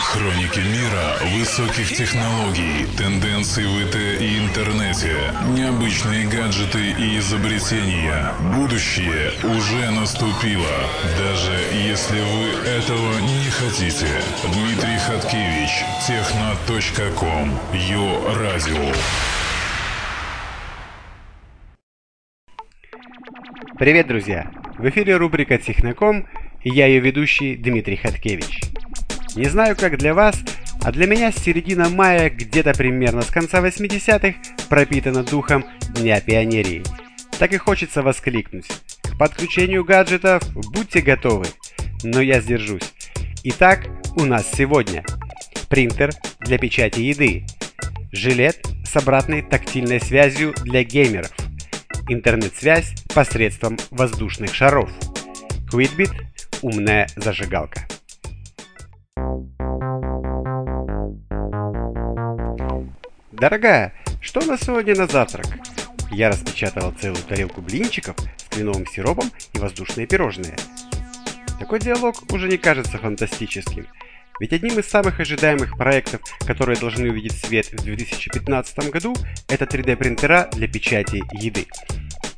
Хроники мира высоких технологий, тенденций в ИТ и интернете, необычные гаджеты и изобретения. Будущее уже наступило, даже если вы этого не хотите. Дмитрий Хаткевич, техно.ком, Йо Радио. Привет, друзья! В эфире рубрика «Техноком» и я ее ведущий Дмитрий Хаткевич. Не знаю, как для вас, а для меня с середины мая, где-то примерно с конца 80-х, пропитана духом Дня Пионерии. Так и хочется воскликнуть. К подключению гаджетов будьте готовы, но я сдержусь. Итак, у нас сегодня принтер для печати еды, жилет с обратной тактильной связью для геймеров – интернет-связь посредством воздушных шаров. Quidbit – умная зажигалка. Дорогая, что у нас сегодня на завтрак? Я распечатала целую тарелку блинчиков с кленовым сиропом и воздушные пирожные. Такой диалог уже не кажется фантастическим – ведь одним из самых ожидаемых проектов, которые должны увидеть свет в 2015 году, это 3D принтера для печати еды.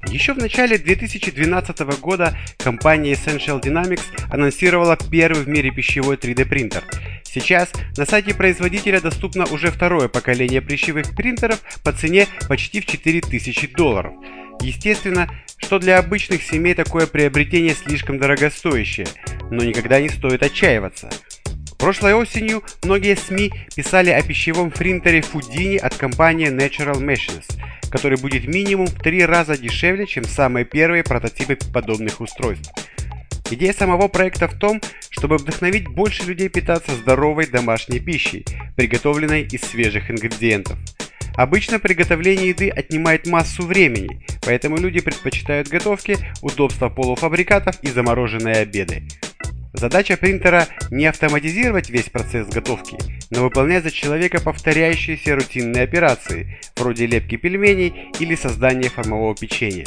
Еще в начале 2012 года компания Essential Dynamics анонсировала первый в мире пищевой 3D принтер. Сейчас на сайте производителя доступно уже второе поколение пищевых принтеров по цене почти в 4000 долларов. Естественно, что для обычных семей такое приобретение слишком дорогостоящее, но никогда не стоит отчаиваться. Прошлой осенью многие СМИ писали о пищевом принтере Fudini от компании Natural Machines, который будет минимум в три раза дешевле, чем самые первые прототипы подобных устройств. Идея самого проекта в том, чтобы вдохновить больше людей питаться здоровой домашней пищей, приготовленной из свежих ингредиентов. Обычно приготовление еды отнимает массу времени, поэтому люди предпочитают готовки, удобства полуфабрикатов и замороженные обеды. Задача принтера не автоматизировать весь процесс готовки, но выполнять за человека повторяющиеся рутинные операции, вроде лепки пельменей или создания формового печенья.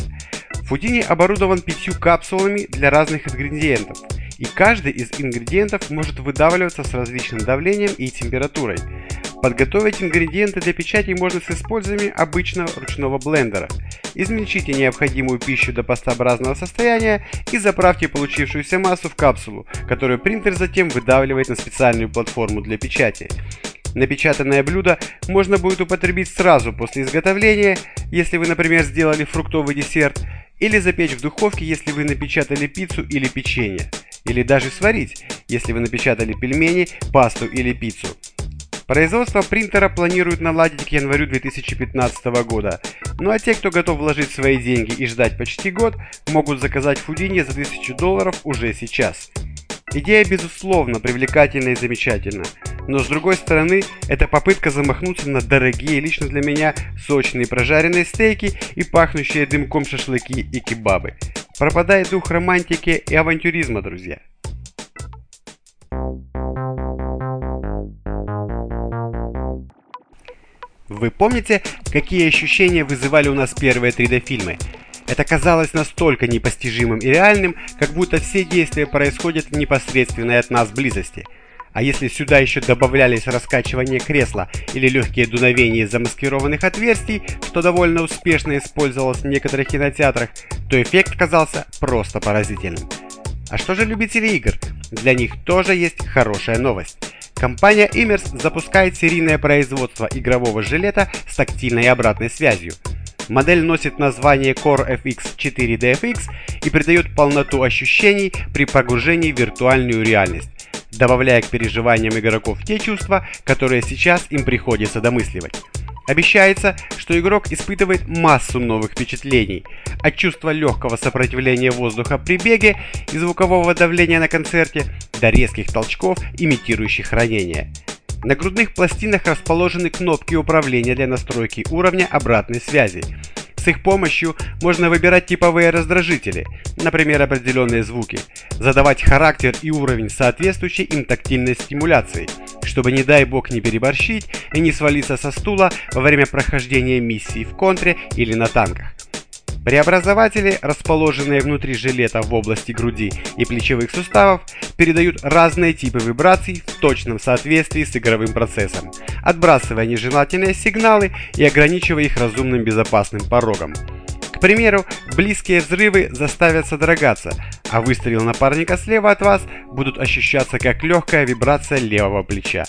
Фудини оборудован пятью капсулами для разных ингредиентов, и каждый из ингредиентов может выдавливаться с различным давлением и температурой. Подготовить ингредиенты для печати можно с использованием обычного ручного блендера. Измельчите необходимую пищу до пастообразного состояния и заправьте получившуюся массу в капсулу, которую принтер затем выдавливает на специальную платформу для печати. Напечатанное блюдо можно будет употребить сразу после изготовления, если вы, например, сделали фруктовый десерт, или запечь в духовке, если вы напечатали пиццу или печенье, или даже сварить, если вы напечатали пельмени, пасту или пиццу. Производство принтера планируют наладить к январю 2015 года. Ну а те, кто готов вложить свои деньги и ждать почти год, могут заказать Фудини за 1000 долларов уже сейчас. Идея безусловно привлекательна и замечательна, но с другой стороны, это попытка замахнуться на дорогие лично для меня сочные прожаренные стейки и пахнущие дымком шашлыки и кебабы. Пропадает дух романтики и авантюризма, друзья. Вы помните, какие ощущения вызывали у нас первые 3D-фильмы? Это казалось настолько непостижимым и реальным, как будто все действия происходят в непосредственной от нас близости. А если сюда еще добавлялись раскачивание кресла или легкие дуновения замаскированных отверстий, что довольно успешно использовалось в некоторых кинотеатрах, то эффект казался просто поразительным. А что же любители игр? Для них тоже есть хорошая новость. Компания Immers запускает серийное производство игрового жилета с тактильной обратной связью. Модель носит название Core FX 4DFX и придает полноту ощущений при погружении в виртуальную реальность, добавляя к переживаниям игроков те чувства, которые сейчас им приходится домысливать. Обещается, что игрок испытывает массу новых впечатлений, от чувства легкого сопротивления воздуха при беге и звукового давления на концерте до резких толчков, имитирующих ранения. На грудных пластинах расположены кнопки управления для настройки уровня обратной связи. С их помощью можно выбирать типовые раздражители, например, определенные звуки, задавать характер и уровень соответствующей им тактильной стимуляции, чтобы, не дай бог, не переборщить и не свалиться со стула во время прохождения миссии в контре или на танках. Преобразователи, расположенные внутри жилета в области груди и плечевых суставов, передают разные типы вибраций в точном соответствии с игровым процессом, отбрасывая нежелательные сигналы и ограничивая их разумным безопасным порогом. К примеру, близкие взрывы заставят содрогаться, а выстрелы напарника слева от вас будут ощущаться как легкая вибрация левого плеча.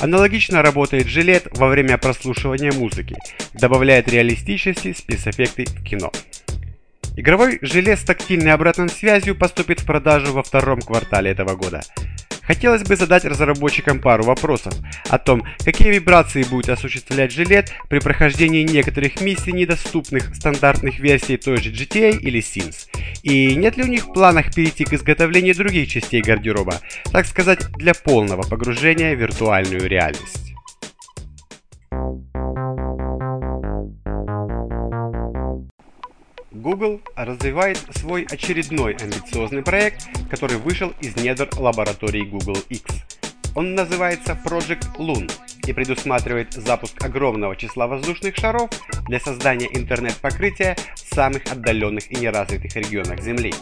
Аналогично работает жилет во время прослушивания музыки, добавляет реалистичности спецэффекты в кино. Игровой жилет с тактильной обратной связью поступит в продажу во втором квартале этого года. Хотелось бы задать разработчикам пару вопросов о том, какие вибрации будет осуществлять жилет при прохождении некоторых миссий, недоступных стандартных версий той же GTA или Sims, и нет ли у них в планах перейти к изготовлению других частей гардероба, так сказать, для полного погружения в виртуальную реальность. Google развивает свой очередной амбициозный проект, который вышел из недр лаборатории Google X. Он называется Project Loon и предусматривает запуск огромного числа воздушных шаров для создания интернет-покрытия в самых отдаленных и неразвитых регионах Земли.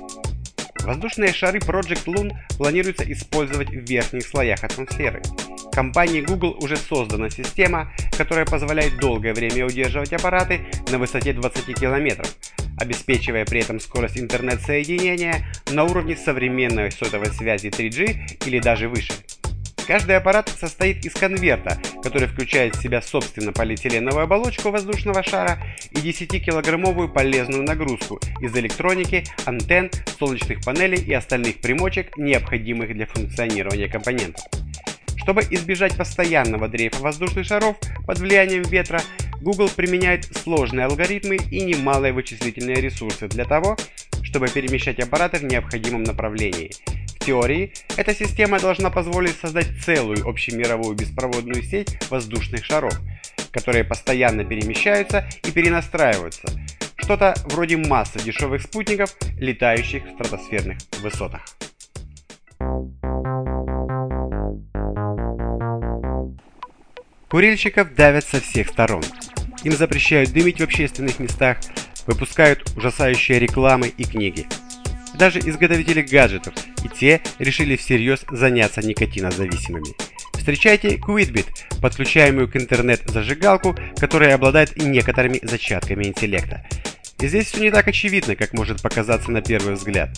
Воздушные шары Project Loon планируется использовать в верхних слоях атмосферы. Компанией Google уже создана система, которая позволяет долгое время удерживать аппараты на высоте 20 километров, обеспечивая при этом скорость интернет-соединения на уровне современной сотовой связи 3G или даже выше. Каждый аппарат состоит из конверта, который включает в себя собственно полиэтиленовую оболочку воздушного шара и 10-килограммовую полезную нагрузку из электроники, антенн, солнечных панелей и остальных примочек, необходимых для функционирования компонентов. Чтобы избежать постоянного дрейфа воздушных шаров под влиянием ветра, Google применяет сложные алгоритмы и немалые вычислительные ресурсы для того, чтобы перемещать аппараты в необходимом направлении. В теории, эта система должна позволить создать целую общемировую беспроводную сеть воздушных шаров, которые постоянно перемещаются и перенастраиваются. Что-то вроде массы дешевых спутников, летающих в стратосферных высотах. Курильщиков давят со всех сторон. Им запрещают дымить в общественных местах, выпускают ужасающие рекламы и книги. Даже изготовители гаджетов и те решили всерьез заняться никотинозависимыми. Встречайте Quidbit, подключаемую к интернет-зажигалку, которая обладает некоторыми зачатками интеллекта. И здесь все не так очевидно, как может показаться на первый взгляд.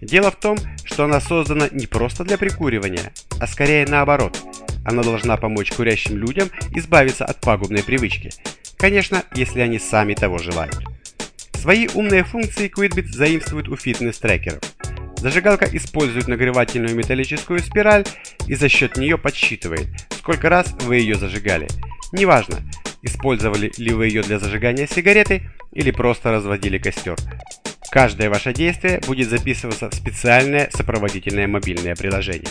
Дело в том, что она создана не просто для прикуривания, а скорее наоборот. Она должна помочь курящим людям избавиться от пагубной привычки – Конечно, если они сами того желают. Свои умные функции Quidbit заимствует у фитнес-трекеров. Зажигалка использует нагревательную металлическую спираль и за счет нее подсчитывает, сколько раз вы ее зажигали. Неважно, использовали ли вы ее для зажигания сигареты или просто разводили костер. Каждое ваше действие будет записываться в специальное сопроводительное мобильное приложение.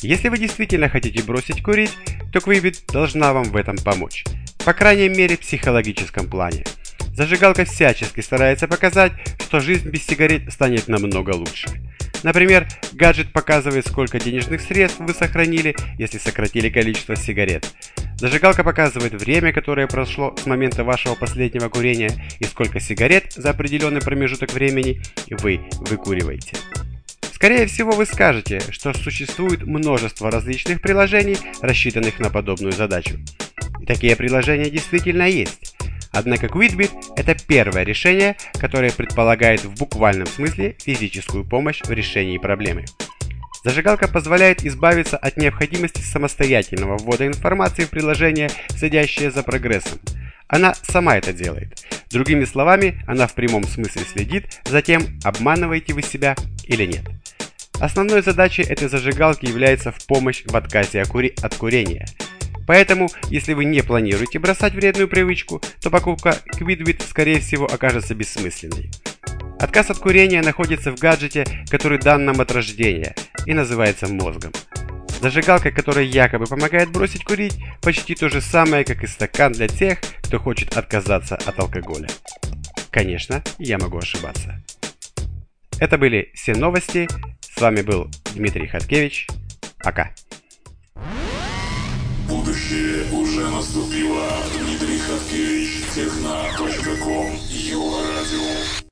Если вы действительно хотите бросить курить, то Quibit должна вам в этом помочь. По крайней мере в психологическом плане. Зажигалка всячески старается показать, что жизнь без сигарет станет намного лучше. Например, гаджет показывает, сколько денежных средств вы сохранили, если сократили количество сигарет. Зажигалка показывает время, которое прошло с момента вашего последнего курения и сколько сигарет за определенный промежуток времени вы выкуриваете. Скорее всего вы скажете, что существует множество различных приложений, рассчитанных на подобную задачу. Такие приложения действительно есть. Однако Quidbit – это первое решение, которое предполагает в буквальном смысле физическую помощь в решении проблемы. Зажигалка позволяет избавиться от необходимости самостоятельного ввода информации в приложение, следящее за прогрессом. Она сама это делает. Другими словами, она в прямом смысле следит за тем, обманываете вы себя или нет. Основной задачей этой зажигалки является в помощь в отказе от курения – Поэтому, если вы не планируете бросать вредную привычку, то покупка Quidbit скорее всего окажется бессмысленной. Отказ от курения находится в гаджете, который дан нам от рождения и называется мозгом. Зажигалка, которая якобы помогает бросить курить, почти то же самое, как и стакан для тех, кто хочет отказаться от алкоголя. Конечно, я могу ошибаться. Это были все новости. С вами был Дмитрий Хаткевич. Пока. Будущее уже наступило. Дмитрий Михаткевич, техна.ком, Юга Радио.